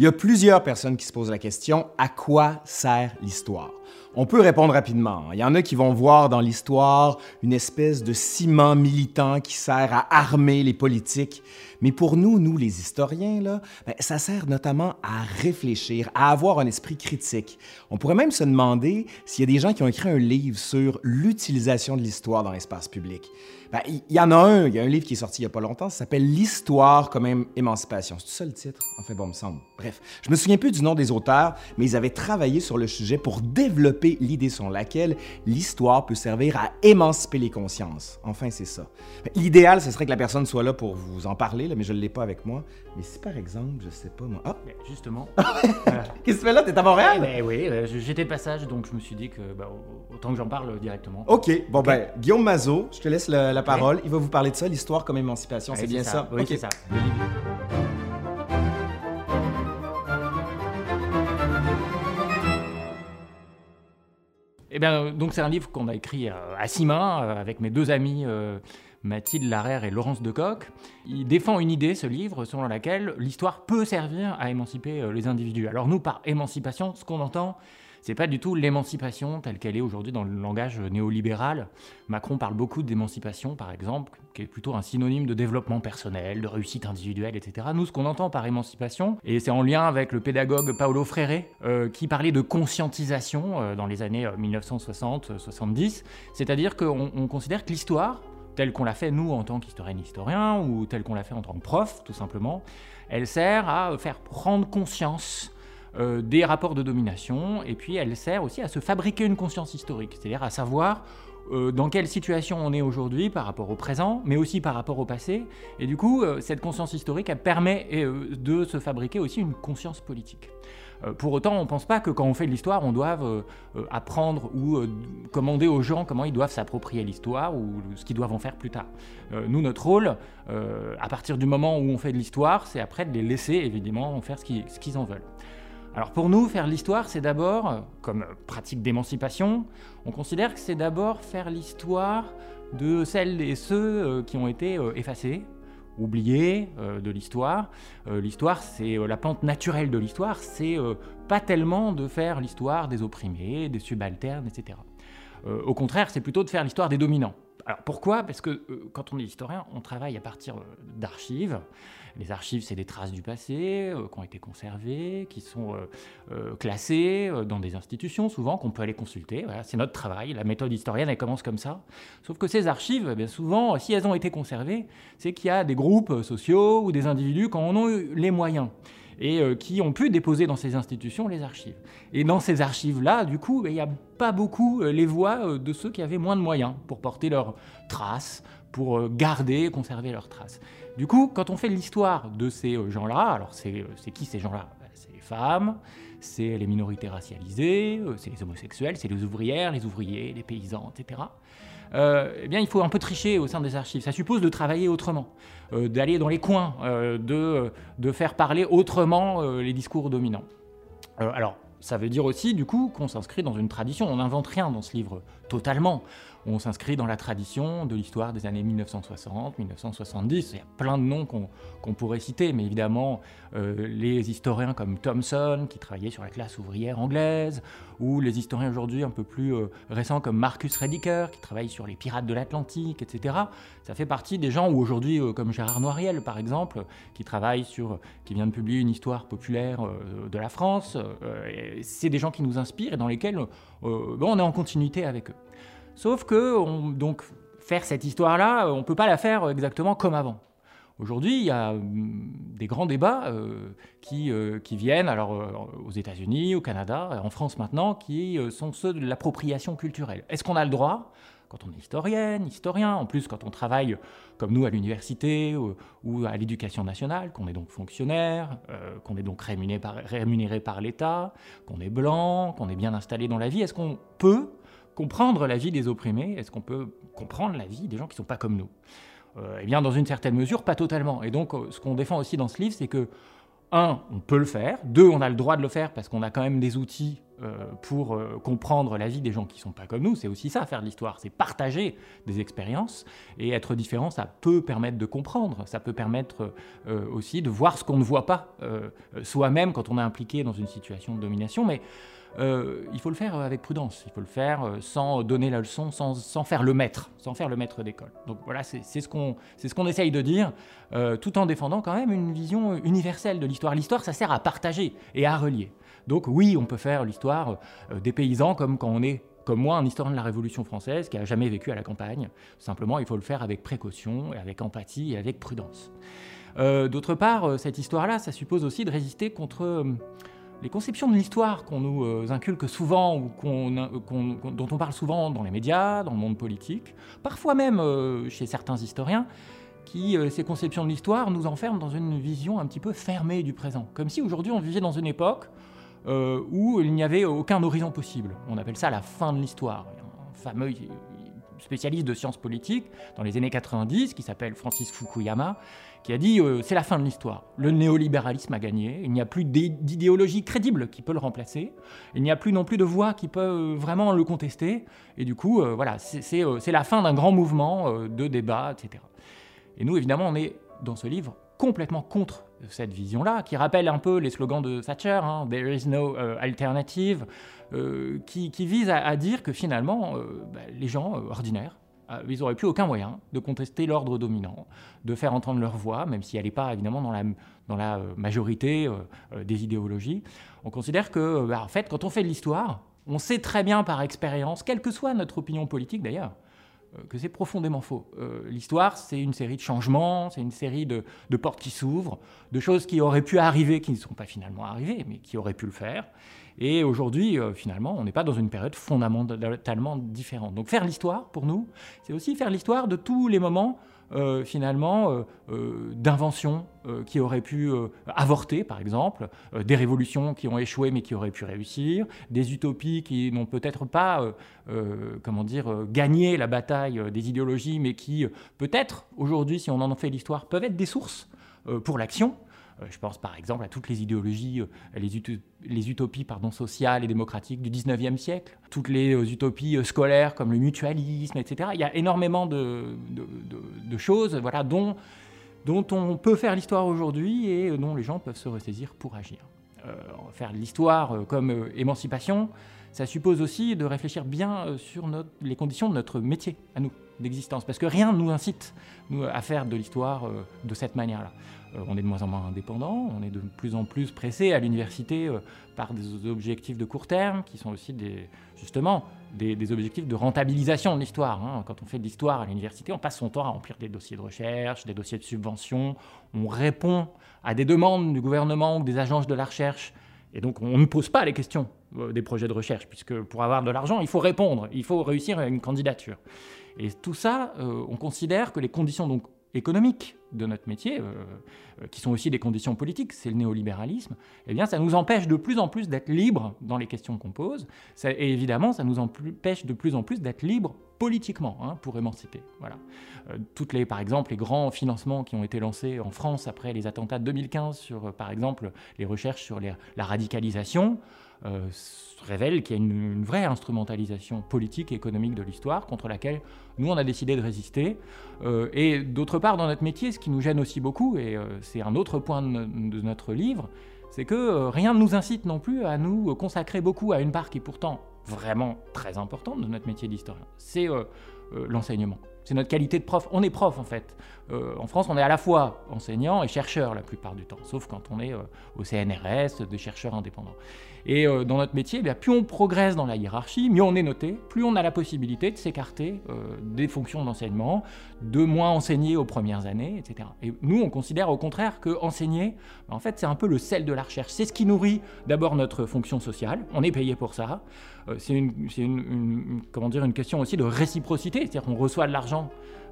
Il y a plusieurs personnes qui se posent la question à quoi sert l'histoire? On peut répondre rapidement. Il y en a qui vont voir dans l'histoire une espèce de ciment militant qui sert à armer les politiques. Mais pour nous, nous les historiens, là, ben, ça sert notamment à réfléchir, à avoir un esprit critique. On pourrait même se demander s'il y a des gens qui ont écrit un livre sur l'utilisation de l'histoire dans l'espace public. Ben, il y, en a un, il y a un livre qui est sorti il n'y a pas longtemps, ça s'appelle L'histoire comme émancipation. C'est ça le titre? Enfin bon, me semble. Bref, je me souviens plus du nom des auteurs, mais ils avaient travaillé sur le sujet pour développer l'idée selon laquelle l'histoire peut servir à émanciper les consciences. Enfin, c'est ça. L'idéal, ce serait que la personne soit là pour vous en parler, là, mais je ne l'ai pas avec moi. Mais si par exemple, je sais pas moi. Ah! justement. Qu'est-ce que tu fais là? T'es à Montréal? Eh ben, oui, euh, j'étais passage, donc je me suis dit que bah, autant que j'en parle directement. OK. Bon, ben, Guillaume Mazot, je te laisse la, parole. Il va vous parler de ça, l'histoire comme émancipation. c'est bien ça? Oui, c'est ça. Eh bien, donc c'est un livre qu'on a écrit euh, à six mains euh, avec mes deux amis Mathilde Larère et Laurence Decoq. Il défend une idée, ce livre, selon laquelle l'histoire peut servir à émanciper les individus. Alors nous, par émancipation, ce qu'on entend, c'est pas du tout l'émancipation telle qu'elle est aujourd'hui dans le langage néolibéral. Macron parle beaucoup d'émancipation, par exemple, qui est plutôt un synonyme de développement personnel, de réussite individuelle, etc. Nous, ce qu'on entend par émancipation, et c'est en lien avec le pédagogue Paolo Freire, euh, qui parlait de conscientisation euh, dans les années 1960-70, euh, c'est-à-dire qu'on considère que l'histoire, telle qu'on l'a fait nous en tant qu'historienne historien, ou telle qu'on l'a fait en tant que prof, tout simplement, elle sert à faire prendre conscience euh, des rapports de domination, et puis elle sert aussi à se fabriquer une conscience historique, c'est-à-dire à savoir euh, dans quelle situation on est aujourd'hui par rapport au présent, mais aussi par rapport au passé. Et du coup, euh, cette conscience historique, elle permet de se fabriquer aussi une conscience politique. Pour autant, on ne pense pas que quand on fait de l'histoire, on doive apprendre ou commander aux gens comment ils doivent s'approprier l'histoire ou ce qu'ils doivent en faire plus tard. nous, notre rôle, à partir du moment où on fait de l'histoire, c'est après de les laisser évidemment en faire ce qu'ils en veulent. Alors pour nous, faire l'histoire, c'est d'abord, comme pratique d'émancipation, on considère que c'est d'abord faire l'histoire de celles et ceux euh, qui ont été euh, effacés, oubliés euh, de l'histoire. l'histoire, c'est la pente naturelle de l'histoire, c'est pas tellement de faire l'histoire des opprimés, des subalternes, etc. au contraire, c'est plutôt de faire l'histoire des dominants. Alors pourquoi? Parce que quand on est historien, on travaille à partir d'archives. Les archives, c'est des traces du passé euh, qui ont été conservées, qui sont euh, euh, classées dans des institutions, souvent, qu'on peut aller consulter. c'est notre travail. La méthode historienne, elle commence comme ça. Sauf que ces archives, eh souvent, si elles ont été conservées, c'est qu'il y a des groupes sociaux ou des individus qui en ont eu les moyens et qui ont pu déposer dans ces institutions les archives. Et dans ces archives-là, du coup, il n'y a pas beaucoup les voix de ceux qui avaient moins de moyens pour porter leurs traces, pour garder conserver leurs traces. Du coup, quand on fait l'histoire de ces euh, gens-là, alors euh, c'est qui ces gens-là? Ben, C'est les femmes, c'est les minorités racialisées, euh, c'est les homosexuels, c'est les ouvrières, les ouvriers, les paysans, etc. eh bien, il faut un peu tricher au sein des archives. Ça suppose de travailler autrement, d'aller dans les coins, de, de, faire parler autrement les discours dominants. alors, ça veut dire aussi, du coup, qu'on s'inscrit dans une tradition. On n'invente rien dans ce livre totalement on s'inscrit dans la tradition de l'histoire des années 1960, 1970. Il y a plein de noms qu'on pourrait citer, mais évidemment, euh, les historiens comme Thomson, qui travaillait sur la classe ouvrière anglaise, ou les historiens aujourd'hui un peu plus euh, récents comme Marcus Rediker, qui travaille sur les pirates de l'Atlantique, etc. Ça fait partie des gens, ou aujourd'hui, euh, comme Gérard Noiriel, par exemple, qui travaille sur, qui vient de publier une histoire populaire de la France. C'est des gens qui nous inspirent et dans lesquels on est en continuité avec eux. Sauf que donc, faire cette histoire-là, on ne peut pas la faire exactement comme avant. Aujourd'hui, il y a hum, des grands débats euh, qui, euh, qui, viennent, alors euh, aux États-Unis, au Canada, en France maintenant, qui sont ceux de l'appropriation culturelle. Est-ce qu'on a le droit, quand on est historienne, historien, en plus quand on travaille comme nous à l'université ou, à l'éducation nationale, qu'on est donc fonctionnaire, qu'on est donc rémunéré par l'État, qu'on est blanc, qu'on est bien installé dans la vie, est-ce qu'on peut comprendre la vie des opprimés Est-ce qu'on peut comprendre la vie des gens qui ne sont pas comme nous? Euh, Eh bien, dans une certaine mesure, pas totalement. Et donc, euh, ce qu'on défend aussi dans ce livre, c'est que, un, on peut le faire, deux, on a le droit de le faire parce qu'on a quand même des outils pour comprendre la vie des gens qui ne sont pas comme nous. C'est aussi ça, faire de l'histoire, c'est partager des expériences. Et être différent, ça peut permettre de comprendre, ça peut permettre aussi de voir ce qu'on ne voit pas soi-même quand on est impliqué dans une situation de domination. Mais euh, il faut le faire avec prudence, il faut le faire euh, sans donner la leçon, sans, faire le maître, sans faire le maître d'école. Donc voilà, c'est ce qu'on ce essaye de dire, euh, tout en défendant quand même une vision universelle de l'histoire. L'histoire, ça sert à partager et à relier. Donc oui, on peut faire l'histoire des paysans comme quand on est comme moi, un historien de la Révolution française qui n'a jamais vécu à la campagne. Simplement, il faut le faire avec précaution, et avec empathie et avec prudence. D'autre part, cette histoire-là, ça suppose aussi de résister contre les conceptions de l'histoire qu'on nous euh, inculque souvent ou dont on parle souvent dans les médias, dans le monde politique, parfois même euh, chez certains historiens, qui, euh, ces conceptions de l'histoire, nous enferment dans une vision un petit peu fermée du présent. Comme si aujourd'hui on vivait dans une époque où il n'y avait aucun horizon possible. On appelle ça la fin de l'histoire. Un fameux spécialiste de sciences politiques dans les années 90 qui s'appelle Francis Fukuyama qui a dit euh, c'est la fin de l'histoire. Le néolibéralisme a gagné, il n'y a plus d'idéologie crédible qui peut le remplacer, il n'y a plus non plus de voix qui peut euh, vraiment le contester, et du coup, euh, voilà, c'est la fin d'un grand mouvement de débat, etc. Et nous, évidemment, on est dans ce livre complètement contre cette vision-là, qui rappelle un peu les slogans de Thatcher, hein, There is no alternative, qui, qui, vise à, dire que finalement, bah, les gens ordinaires, euh, ils n'auraient plus aucun moyen de contester l'ordre dominant, de faire entendre leur voix, même si elle n'est pas évidemment dans la, euh, majorité euh, des idéologies. On considère que, bah, en fait, quand on fait de l'histoire, on sait très bien par expérience, quelle que soit notre opinion politique d'ailleurs, que c'est profondément faux. L'histoire, c'est une série de changements, c'est une série de, de portes qui s'ouvrent, de choses qui auraient pu arriver, qui ne sont pas finalement arrivées, mais qui auraient pu le faire. Et aujourd'hui, euh, finalement, on n'est pas dans une période fondamentalement différente. Donc faire l'histoire, pour nous, c'est aussi faire l'histoire de tous les moments, euh, finalement, euh, d'inventions qui auraient pu avorter, par exemple, des révolutions qui ont échoué mais qui auraient pu réussir, des utopies qui n'ont peut-être pas, comment dire, gagné la bataille des idéologies, mais qui, peut-être, aujourd'hui, si on en fait l'histoire, peuvent être des sources pour l'action. Euh, je pense par exemple à toutes les idéologies, euh, les, utopies sociales et démocratiques du 19e siècle, toutes les euh, utopies scolaires comme le mutualisme, etc. Il y a énormément de, choses dont on peut faire l'histoire aujourd'hui et dont les gens peuvent se ressaisir pour agir. faire l'histoire comme émancipation, ça suppose aussi de réfléchir bien sur les conditions de notre métier, à nous, d'existence, parce que rien ne nous incite à faire de l'histoire de cette manière-là. Euh, on est de moins en moins indépendant, on est de plus en plus pressé à l'université euh, par des objectifs de court terme qui sont aussi des, justement des, objectifs de rentabilisation de l'histoire. Hein. Quand on fait de l'histoire à l'université, on passe son temps à remplir des dossiers de recherche, des dossiers de subvention, on répond à des demandes du gouvernement ou des agences de la recherche. Et donc on ne pose pas les questions euh, des projets de recherche, puisque pour avoir de l'argent, il faut répondre, il faut réussir à une candidature. Et tout ça, on considère que les conditions donc économiques de notre métier, euh, euh, qui sont aussi des conditions politiques, c'est le néolibéralisme, eh bien, ça nous empêche de plus en plus d'être libres dans les questions qu'on pose, et évidemment, ça nous empêche de plus en plus d'être libres politiquement hein, pour émanciper. Voilà. Euh, toutes les, par exemple, les grands financements qui ont été lancés en France après les attentats de 2015 sur, par exemple, les recherches sur la radicalisation, euh, révèle qu'il y a une, vraie instrumentalisation politique et économique de l'histoire contre laquelle nous, on a décidé de résister. Euh, et d'autre part, dans notre métier, ce qui nous gêne aussi beaucoup, et euh, c'est un autre point de, notre livre, c'est que rien ne nous incite non plus à nous consacrer beaucoup à une part qui est pourtant vraiment très importante de notre métier d'historien. C'est l'enseignement. C'est notre qualité de prof. On est prof en fait. en France, on est à la fois enseignant et chercheur la plupart du temps, sauf quand on est au CNRS, des chercheurs indépendants. Et euh, dans notre métier, eh plus on progresse dans la hiérarchie, mieux on est noté, plus on a la possibilité de s'écarter euh, des fonctions d'enseignement, de moins enseigner aux premières années, etc. Et nous, on considère au contraire que enseigner, ben, en fait, c'est un peu le sel de la recherche. C'est ce qui nourrit d'abord notre fonction sociale. On est payé pour ça. Euh, c'est une, comment dire, une question aussi de réciprocité, c'est-à-dire qu'on reçoit de l'argent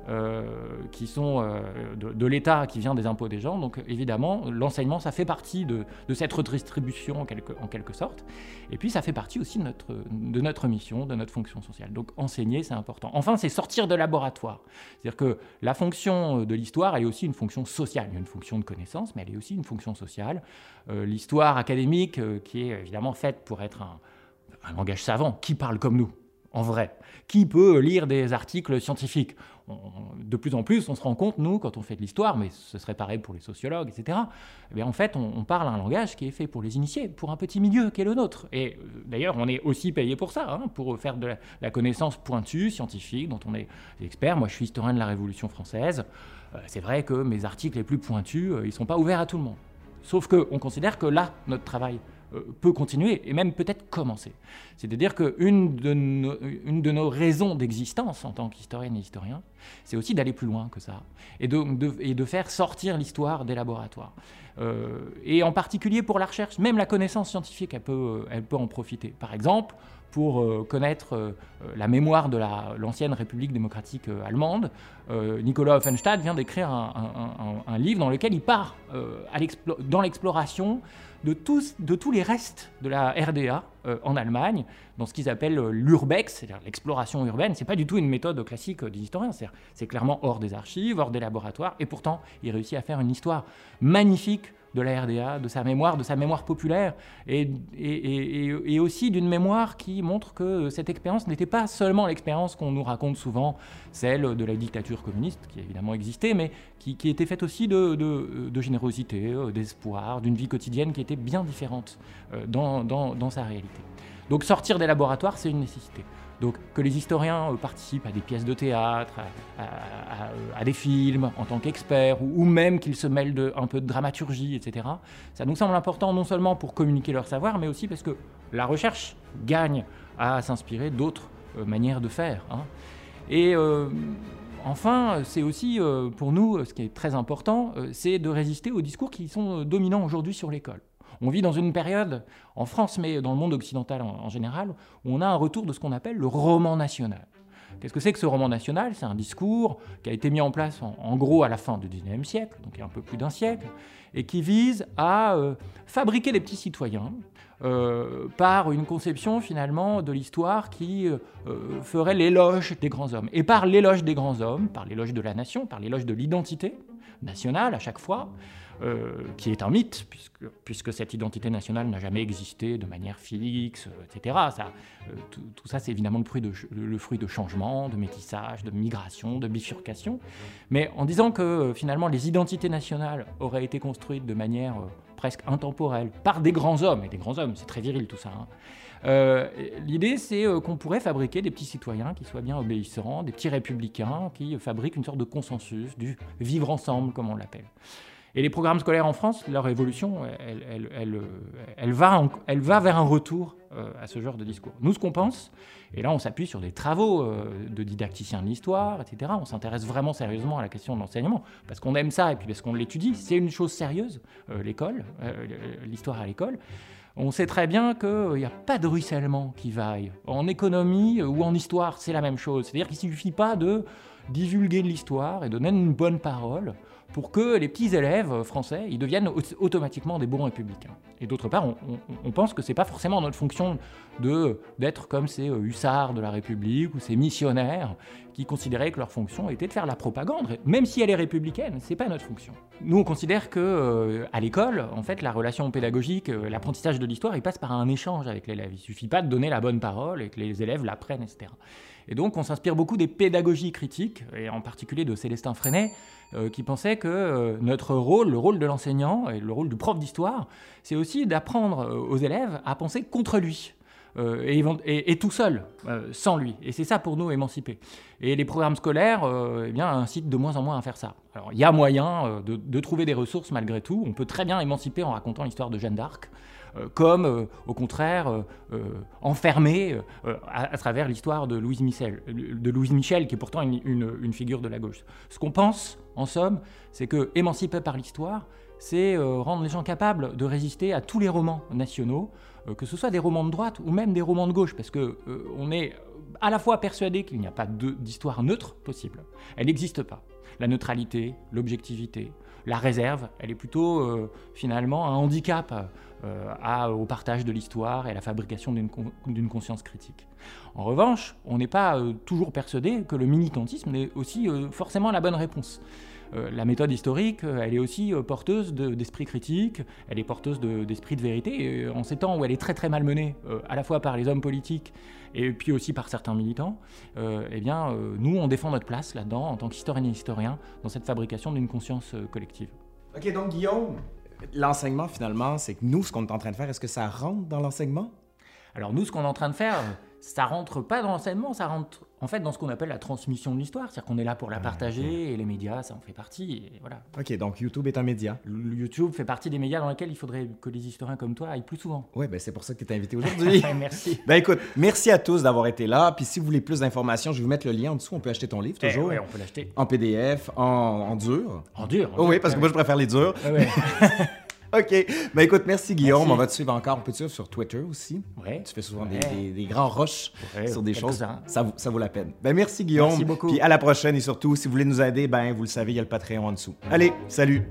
euh, qui sont euh, de, l'État, qui vient des impôts des gens. Donc évidemment, l'enseignement, ça fait partie de, cette redistribution en quelque, en quelque, sorte. Et puis ça fait partie aussi de notre, mission, de notre fonction sociale. Donc enseigner, c'est important. Enfin, c'est sortir de laboratoire. C'est-à-dire que la fonction de l'histoire, elle est aussi une fonction sociale. Il y a une fonction de connaissance, mais elle est aussi une fonction sociale. L'histoire académique, qui est évidemment faite pour être un un langage savant, qui parle comme nous, en vrai Qui peut lire des articles scientifiques? De plus en plus, on se rend compte, nous, quand on fait de l'histoire, mais ce serait pareil pour les sociologues, etc., eh en fait, on, parle un langage qui est fait pour les initiés, pour un petit milieu qui est le nôtre. Et euh, d'ailleurs, on est aussi payé pour ça, hein, pour faire de la, connaissance pointue, scientifique, dont on est expert. Moi, je suis historien de la Révolution française. Euh, c'est vrai que mes articles les plus pointus, euh, ils ne sont pas ouverts à tout le monde. Sauf qu'on considère que là, notre travail peut continuer et même peut-être commencer. C'est-à-dire qu'une de, nos, une de nos raisons d'existence en tant qu'historienne et historien, c'est aussi d'aller plus loin que ça et de, et de faire sortir l'histoire des laboratoires. Euh, et en particulier pour la recherche, même la connaissance scientifique, elle peut, peut en profiter. Par exemple, pour euh, connaître euh, la mémoire de l'ancienne République démocratique euh, allemande, Nicolas Offenstadt vient d'écrire un, livre dans lequel il part dans l'exploration de tous les restes de la RDA en Allemagne, dans ce qu'ils appellent l'urbex, c'est-à-dire l'exploration urbaine. C'est pas du tout une méthode classique des historiens, c'est clairement hors des archives, hors des laboratoires, et pourtant il réussit à faire une histoire magnifique de la RDA, de sa mémoire, de sa mémoire populaire, et, et, aussi d'une mémoire qui montre que cette expérience n'était pas seulement l'expérience qu'on nous raconte souvent, celle de la dictature communiste, qui évidemment existait, mais qui, était faite aussi de, de, générosité, euh, d'espoir, d'une vie quotidienne qui était bien différente euh, dans, dans, dans sa réalité. Donc sortir des laboratoires, c'est une nécessité. Donc que les historiens euh, participent à des pièces de théâtre, à, des films en tant qu'experts, ou, même qu'ils se mêlent un peu de dramaturgie, etc. Ça nous semble important non seulement pour communiquer leur savoir, mais aussi parce que la recherche gagne à s'inspirer d'autres euh, manières de faire. Hein. Et euh, enfin, c'est aussi pour nous, ce qui est très important, c'est de résister aux discours qui sont dominants aujourd'hui sur l'école. On vit dans une période, en France, mais dans le monde occidental en, général, où on a un retour de ce qu'on appelle le roman national. Qu'est-ce que c'est que ce roman national? C'est un discours qui a été mis en place en, gros à la fin du XIXe siècle, donc il y a un peu plus d'un siècle, et qui vise à euh, fabriquer des petits citoyens euh, par une conception finalement de l'histoire qui euh, ferait l'éloge des grands hommes. Et par l'éloge des grands hommes, par l'éloge de la nation, par l'éloge de l'identité nationale à chaque fois, euh, qui est un mythe, puisque, puisque cette identité nationale n'a jamais existé de manière fixe, etc. Ça, euh, tout, ça, c'est évidemment le fruit, de, le fruit de changements, de métissage, de migration, de bifurcation. Mais en disant que euh, finalement les identités nationales auraient été construites de manière presque intemporelle par des grands hommes, et des grands hommes, c'est très viril tout ça. Hein. L'idée, c'est qu'on pourrait fabriquer des petits citoyens qui soient bien obéissants, des petits républicains qui fabriquent une sorte de consensus, du vivre ensemble, comme on l'appelle. Et les programmes scolaires en France, leur évolution, elle, va, vers un retour euh, à ce genre de discours. Nous, ce qu'on pense, et là on s'appuie sur des travaux euh, de didacticiens de l'histoire, etc. On s'intéresse vraiment sérieusement à la question de l'enseignement, parce qu'on aime ça et puis parce qu'on l'étudie. C'est une chose sérieuse, euh, l'école, l'histoire à l'école. On sait très bien qu'il n'y a pas de ruissellement qui vaille. En économie ou en histoire, c'est la même chose. C'est-à-dire qu'il ne suffit pas de divulguer de l'histoire et donner une bonne parole pour que les petits élèves français ils deviennent automatiquement des bons républicains. Et d'autre part, on, pense que c'est pas forcément notre fonction d'être comme ces euh, hussards de la République ou ces missionnaires qui considéraient que leur fonction était de faire la propagande, même si elle est républicaine, c'est pas notre fonction. Nous, on considère que euh, à l'école, en fait, la relation pédagogique, euh, l'apprentissage de l'histoire, il passe par un échange avec l'élève. Il suffit pas de donner la bonne parole et que les élèves l'apprennent, etc. Et donc, on s'inspire beaucoup des pédagogies critiques, et en particulier de Célestin Freinet, euh, qui pensait que notre rôle, le rôle de l'enseignant et le rôle du prof d'histoire, c'est aussi d'apprendre aux élèves à penser contre lui. Et, tout seul, sans lui. Et c'est ça pour nous émanciper. Et les programmes scolaires eh bien, incitent de moins en moins à faire ça. Alors il y a moyen de, trouver des ressources malgré tout. On peut très bien émanciper en racontant l'histoire de Jeanne d'Arc. Euh, comme euh, au contraire euh, enfermé à, travers l'histoire de Louise Michel, de Louise Michel, qui est pourtant une, figure de la gauche. Ce qu'on pense, en somme, c'est que émancipé par l'histoire, c'est rendre les gens capables de résister à tous les romans nationaux, que ce soit des romans de droite ou même des romans de gauche, parce que on est à la fois persuadé qu'il n'y a pas d'histoire neutre possible. Elle n'existe pas. La neutralité, l'objectivité, la réserve, elle est plutôt finalement un handicap euh, au partage de l'histoire et à la fabrication d'une conscience critique. En revanche, on n'est pas euh, toujours persuadé que le militantisme est aussi euh, forcément la bonne réponse. Euh, la méthode historique, euh, elle est aussi euh, porteuse de- d'esprit critique, elle est porteuse de- d'esprit de, vérité. Et en ces temps où elle est très très malmenée, à la fois par les hommes politiques et puis aussi par certains militants, eh bien, nous, on défend notre place là-dedans, en tant qu'historienne et historien, dans cette fabrication d'une conscience collective. OK, donc Guillaume, l'enseignement finalement, c'est que nous, ce qu'on est en train de faire, est-ce que ça rentre dans l'enseignement? Alors nous, ce qu'on est en train de faire, ça rentre pas dans l'enseignement, ça rentre en fait dans ce qu'on appelle la transmission de l'histoire. C'est-à-dire qu'on est là pour la partager et les médias, ça en fait partie. Et voilà. OK, donc YouTube est un média. YouTube fait partie des médias dans lesquels il faudrait que les historiens comme toi aillent plus souvent. Ouais, ben c'est pour ça que tu es invité aujourd'hui. Merci. ben écoute, merci à tous d'avoir été là. Puis si vous voulez plus d'informations, je vais vous mettre le lien en dessous. On peut acheter ton livre toujours. Eh ouais, on peut l'acheter. En PDF, en, en dur. En dur. en Oh dur. oui, parce que moi, je préfère les durs. Ouais. OK. Ben écoute, merci Guillaume. Merci. On va te suivre encore. On peut te suivre sur Twitter aussi. Ouais. Tu fais souvent Ouais. des, des- des grands rushs Ouais, sur des choses. Ça, vaut- ça vaut la peine. Ben merci Guillaume. Merci beaucoup. Puis à la prochaine et surtout, si vous voulez nous aider, ben vous le savez, il y a le Patreon en dessous. Allez, salut.